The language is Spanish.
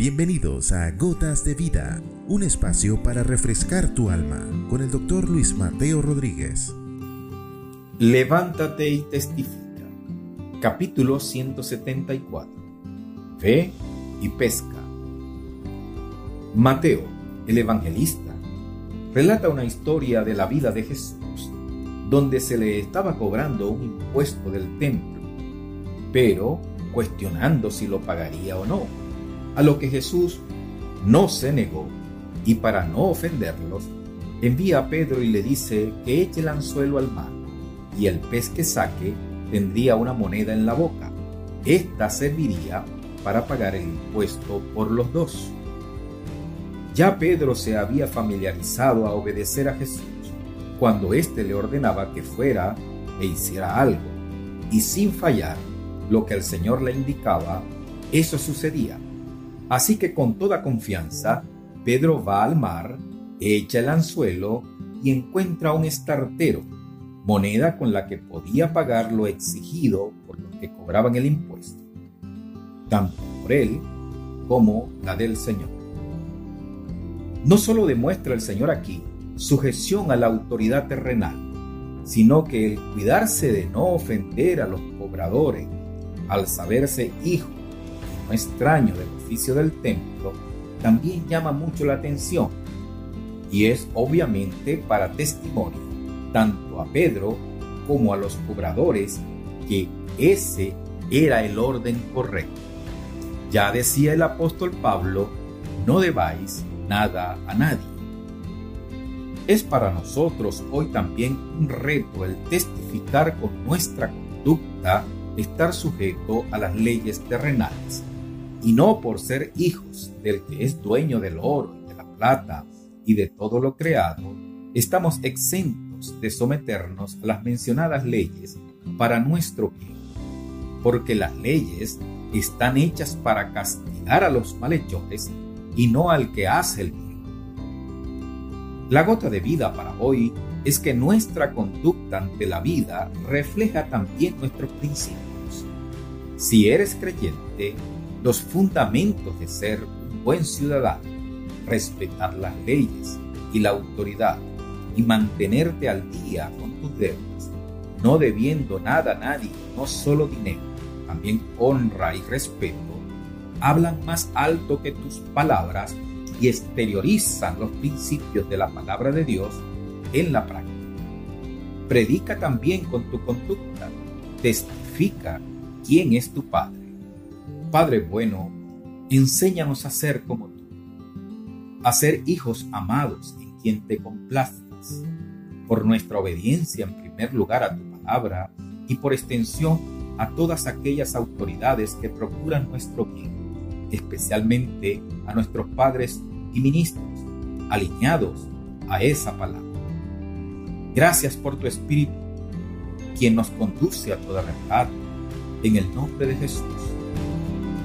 Bienvenidos a Gotas de Vida, un espacio para refrescar tu alma con el doctor Luis Mateo Rodríguez. Levántate y testifica. Capítulo 174. Fe y pesca. Mateo, el evangelista, relata una historia de la vida de Jesús, donde se le estaba cobrando un impuesto del templo, pero cuestionando si lo pagaría o no a lo que Jesús no se negó y para no ofenderlos, envía a Pedro y le dice que eche el anzuelo al mar y el pez que saque tendría una moneda en la boca. Esta serviría para pagar el impuesto por los dos. Ya Pedro se había familiarizado a obedecer a Jesús cuando éste le ordenaba que fuera e hiciera algo, y sin fallar lo que el Señor le indicaba, eso sucedía. Así que con toda confianza, Pedro va al mar, echa el anzuelo y encuentra un estartero, moneda con la que podía pagar lo exigido por los que cobraban el impuesto, tanto por él como la del Señor. No solo demuestra el Señor aquí sujeción a la autoridad terrenal, sino que el cuidarse de no ofender a los cobradores al saberse hijo extraño del oficio del templo también llama mucho la atención y es obviamente para testimonio tanto a Pedro como a los cobradores que ese era el orden correcto. Ya decía el apóstol Pablo, no debáis nada a nadie. Es para nosotros hoy también un reto el testificar con nuestra conducta estar sujeto a las leyes terrenales y no por ser hijos del que es dueño del oro y de la plata y de todo lo creado, estamos exentos de someternos a las mencionadas leyes para nuestro bien, porque las leyes están hechas para castigar a los malhechores y no al que hace el bien. La gota de vida para hoy es que nuestra conducta ante la vida refleja también nuestros principios. Si eres creyente, los fundamentos de ser un buen ciudadano, respetar las leyes y la autoridad y mantenerte al día con tus deudas, no debiendo nada a nadie, no solo dinero, también honra y respeto, hablan más alto que tus palabras y exteriorizan los principios de la palabra de Dios en la práctica. Predica también con tu conducta, testifica quién es tu Padre Padre bueno, enséñanos a ser como tú, a ser hijos amados en quien te complazcas, por nuestra obediencia en primer lugar a tu palabra y por extensión a todas aquellas autoridades que procuran nuestro bien, especialmente a nuestros padres y ministros, alineados a esa palabra. Gracias por tu Espíritu, quien nos conduce a toda verdad, en el nombre de Jesús.